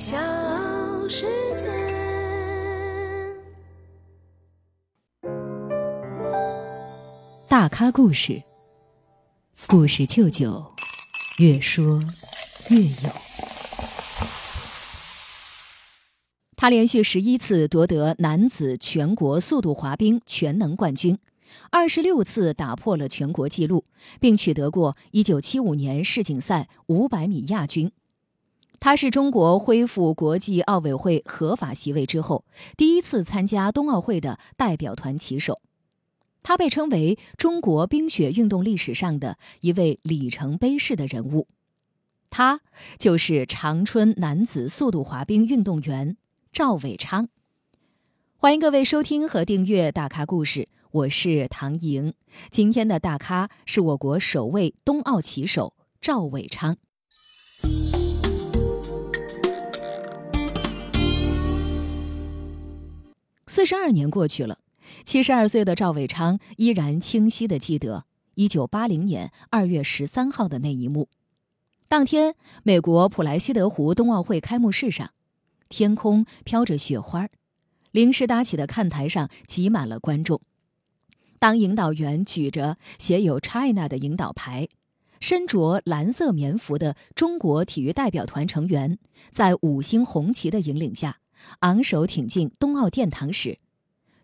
小世界。大咖故事，故事舅舅，越说越有。他连续十一次夺得男子全国速度滑冰全能冠军，二十六次打破了全国纪录，并取得过一九七五年世锦赛五百米亚军。他是中国恢复国际奥委会合法席位之后第一次参加冬奥会的代表团旗手。他被称为中国冰雪运动历史上的一位里程碑式的人物。他就是长春男子速度滑冰运动员。赵伟昌，欢迎各位收听和订阅《大咖故事》，我是唐莹。今天的大咖是我国首位冬奥旗手赵伟昌。四十二年过去了，七十二岁的赵伟昌依然清晰的记得一九八零年二月十三号的那一幕。当天，美国普莱西德湖冬奥会开幕式上。天空飘着雪花，临时搭起的看台上挤满了观众。当引导员举着写有 “China” 的引导牌，身着蓝色棉服的中国体育代表团成员在五星红旗的引领下昂首挺进冬奥殿堂时，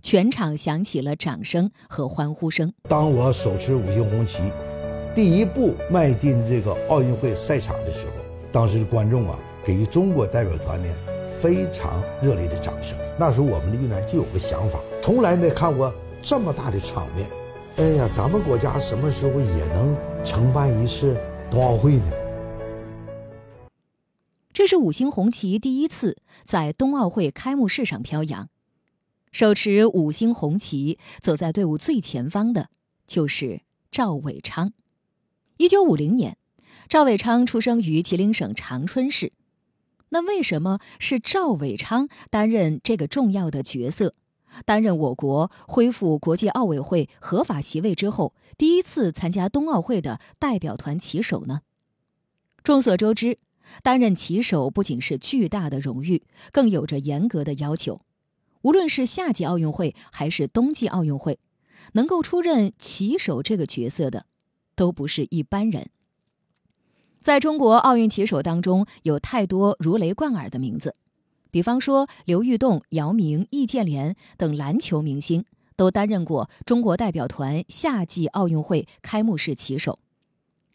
全场响起了掌声和欢呼声。当我手持五星红旗，第一步迈进这个奥运会赛场的时候，当时的观众啊，给予中国代表团呢。非常热烈的掌声。那时候我们的运动员就有个想法，从来没看过这么大的场面。哎呀，咱们国家什么时候也能承办一次冬奥会呢？这是五星红旗第一次在冬奥会开幕式上飘扬。手持五星红旗走在队伍最前方的，就是赵伟昌。一九五零年，赵伟昌出生于吉林省长春市。那为什么是赵伟昌担任这个重要的角色，担任我国恢复国际奥委会合法席位之后第一次参加冬奥会的代表团旗手呢？众所周知，担任旗手不仅是巨大的荣誉，更有着严格的要求。无论是夏季奥运会还是冬季奥运会，能够出任旗手这个角色的，都不是一般人。在中国奥运旗手当中，有太多如雷贯耳的名字，比方说刘玉栋、姚明、易建联等篮球明星都担任过中国代表团夏季奥运会开幕式旗手。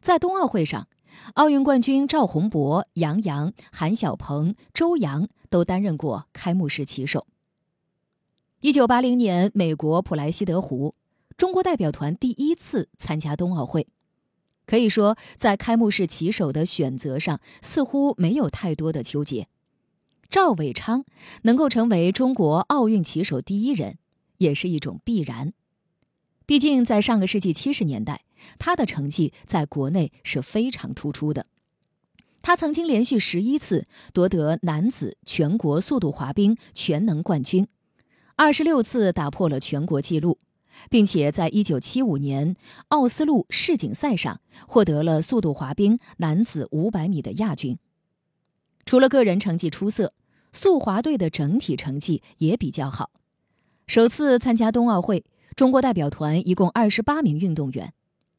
在冬奥会上，奥运冠军赵宏博、杨洋、韩晓鹏、周洋都担任过开幕式旗手。一九八零年，美国普莱西德湖，中国代表团第一次参加冬奥会。可以说，在开幕式旗手的选择上，似乎没有太多的纠结。赵伟昌能够成为中国奥运旗手第一人，也是一种必然。毕竟，在上个世纪七十年代，他的成绩在国内是非常突出的。他曾经连续十一次夺得男子全国速度滑冰全能冠军，二十六次打破了全国纪录。并且在一九七五年奥斯陆世锦赛上获得了速度滑冰男子五百米的亚军。除了个人成绩出色，速滑队的整体成绩也比较好。首次参加冬奥会，中国代表团一共二十八名运动员，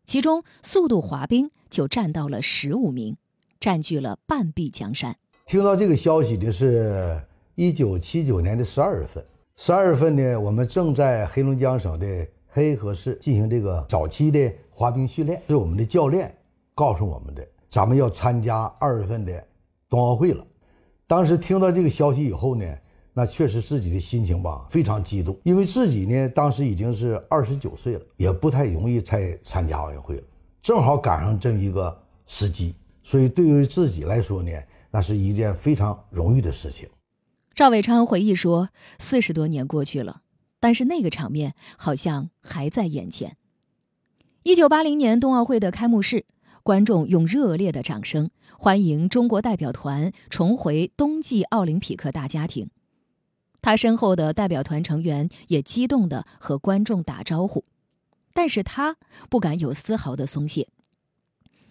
其中速度滑冰就占到了15名，占据了半壁江山。听到这个消息的是1979年的12月份。十二月份呢，我们正在黑龙江省的黑河市进行这个早期的滑冰训练。是我们的教练告诉我们的，咱们要参加二月份的冬奥会了。当时听到这个消息以后呢，那确实自己的心情吧非常激动，因为自己呢当时已经是二十九岁了，也不太容易再参加奥运会了。正好赶上这么一个时机，所以对于自己来说呢，那是一件非常荣誉的事情。赵伟昌回忆说：“四十多年过去了，但是那个场面好像还在眼前。”一九八零年冬奥会的开幕式，观众用热烈的掌声欢迎中国代表团重回冬季奥林匹克大家庭。他身后的代表团成员也激动地和观众打招呼，但是他不敢有丝毫的松懈。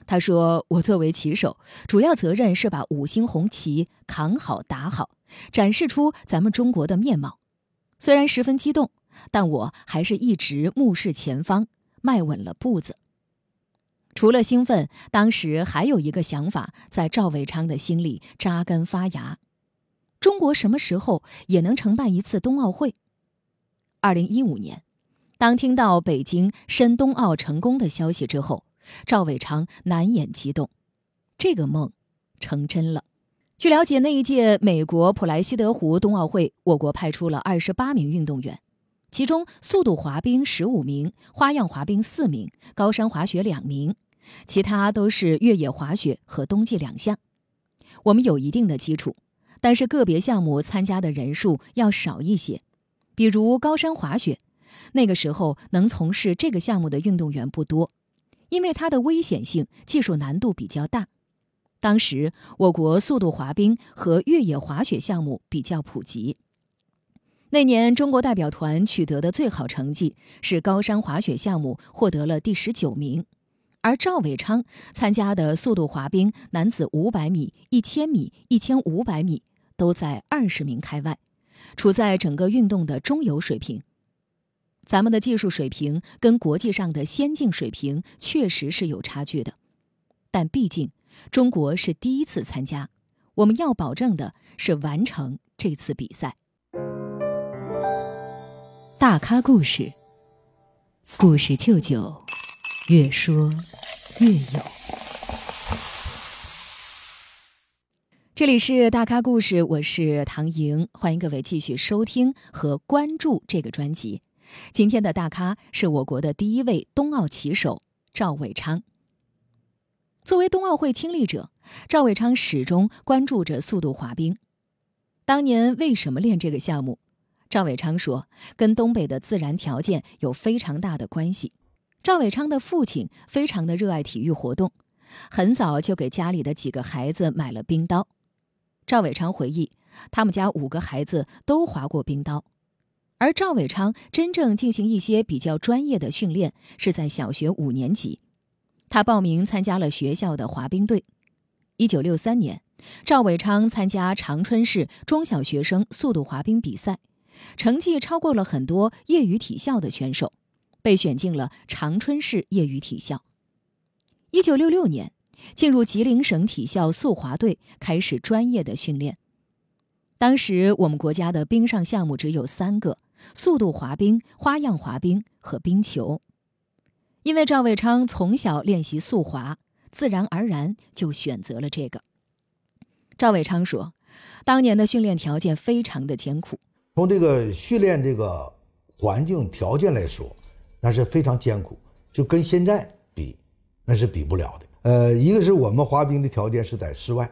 他说：“我作为旗手，主要责任是把五星红旗扛好、打好，展示出咱们中国的面貌。虽然十分激动，但我还是一直目视前方，迈稳了步子。”除了兴奋，当时还有一个想法在赵伟昌的心里扎根发芽：中国什么时候也能承办一次冬奥会？二零一五年，当听到北京申冬奥成功的消息之后，赵伟昌难掩激动，这个梦成真了。据了解，那一届美国普莱西德湖冬奥会，我国派出了二十八名运动员。其中，速度滑冰十五名，花样滑冰四名，高山滑雪两名，其他都是越野滑雪和冬季两项。我们有一定的基础，但是个别项目参加的人数要少一些。比如高山滑雪，那个时候能从事这个项目的运动员不多，因为它的危险性、技术难度比较大。当时我国速度滑冰和越野滑雪项目比较普及。那年，中国代表团取得的最好成绩是高山滑雪项目获得了第十九名，而赵伟昌参加的速度滑冰男子五百米、一千米、一千五百米都在二十名开外，处在整个运动的中游水平。咱们的技术水平跟国际上的先进水平确实是有差距的，但毕竟中国是第一次参加，我们要保证的是完成这次比赛。大咖故事，故事舅舅，越说越有。这里是大咖故事，我是唐莹，欢迎各位继续收听和关注这个专辑。今天的大咖是我国的第一位冬奥旗手赵伟昌。作为冬奥会亲历者，赵伟昌始终关注着速度滑冰。当年为什么练这个项目？赵伟昌说：“跟东北的自然条件有非常大的关系。赵伟昌的父亲非常的热爱体育活动，很早就给家里的几个孩子买了冰刀。赵伟昌回忆，他们家五个孩子都滑过冰刀，而赵伟昌真正进行一些比较专业的训练是在小学五年级，他报名参加了学校的滑冰队。一九六三年，赵伟昌参加长春市中小学生速度滑冰比赛。”成绩超过了很多业余体校的选手，被选进了长春市业余体校。一九六六年，进入吉林省体校速滑队，开始专业的训练。当时我们国家的冰上项目只有三个：速度滑冰、花样滑冰和冰球。因为赵伟昌从小练习速滑，自然而然就选择了这个。赵伟昌说：“当年的训练条件非常的艰苦。”从这个训练这个环境条件来说，那是非常艰苦，就跟现在比，那是比不了的。呃，一个是我们滑冰的条件是在室外，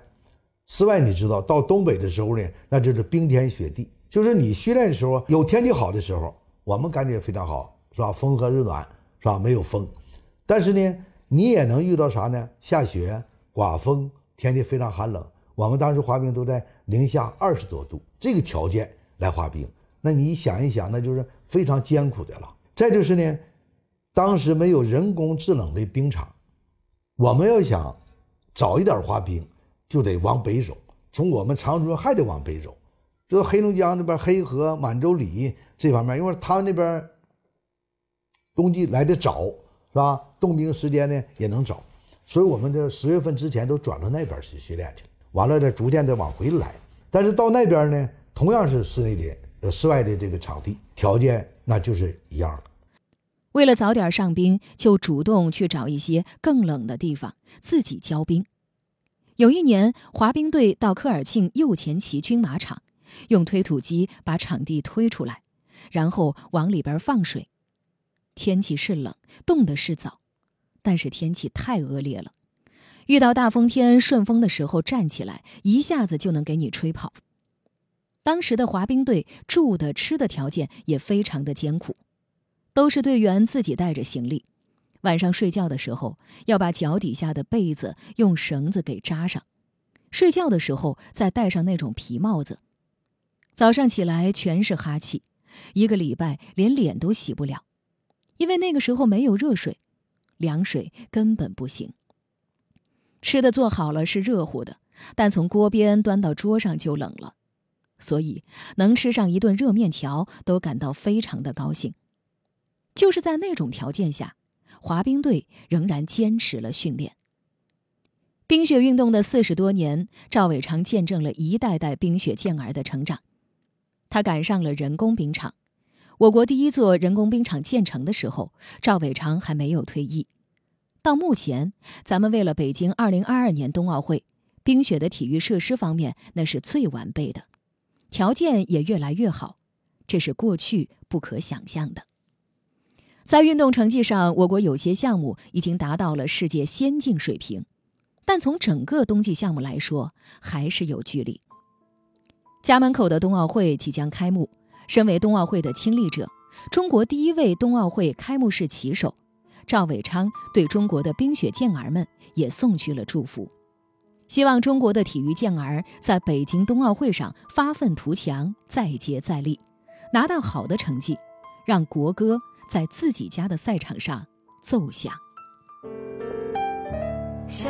室外你知道，到东北的时候呢，那就是冰天雪地。就是你训练的时候，有天气好的时候，我们感觉非常好，是吧？风和日暖，是吧？没有风，但是呢，你也能遇到啥呢？下雪、刮风，天气非常寒冷。我们当时滑冰都在零下二十多度，这个条件。来滑冰，那你想一想，那就是非常艰苦的了。再就是呢，当时没有人工制冷的冰场，我们要想早一点滑冰，就得往北走，从我们长春还得往北走，就黑龙江那边黑河、满洲里这方面，因为他们那边冬季来的早，是吧？冻冰时间呢也能早，所以我们这十月份之前都转到那边去训练去了，完了再逐渐的往回来。但是到那边呢？同样是室内的、呃室外的这个场地条件，那就是一样的。为了早点上冰，就主动去找一些更冷的地方自己浇冰。有一年，滑冰队到科尔沁右前旗军马场，用推土机把场地推出来，然后往里边放水。天气是冷，冻的是早，但是天气太恶劣了。遇到大风天、顺风的时候，站起来一下子就能给你吹跑。当时的滑冰队住的、吃的条件也非常的艰苦，都是队员自己带着行李。晚上睡觉的时候，要把脚底下的被子用绳子给扎上，睡觉的时候再戴上那种皮帽子。早上起来全是哈气，一个礼拜连脸都洗不了，因为那个时候没有热水，凉水根本不行。吃的做好了是热乎的，但从锅边端到桌上就冷了，所以能吃上一顿热面条都感到非常的高兴。就是在那种条件下，滑冰队仍然坚持了训练。冰雪运动的四十多年，赵伟昌见证了一代代冰雪健儿的成长。他赶上了人工冰场。我国第一座人工冰场建成的时候，赵伟昌还没有退役。到目前，咱们为了北京2022年冬奥会，冰雪的体育设施方面那是最完备的，条件也越来越好，这是过去不可想象的。在运动成绩上，我国有些项目已经达到了世界先进水平。但从整个冬季项目来说，还是有距离。家门口的冬奥会即将开幕，身为冬奥会的亲历者，中国第一位冬奥会开幕式旗手赵伟昌对中国的冰雪健儿们也送去了祝福，希望中国的体育健儿在北京冬奥会上发愤图强，再接再厉，拿到好的成绩，让国歌在自己家的赛场上奏响。小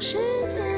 世界。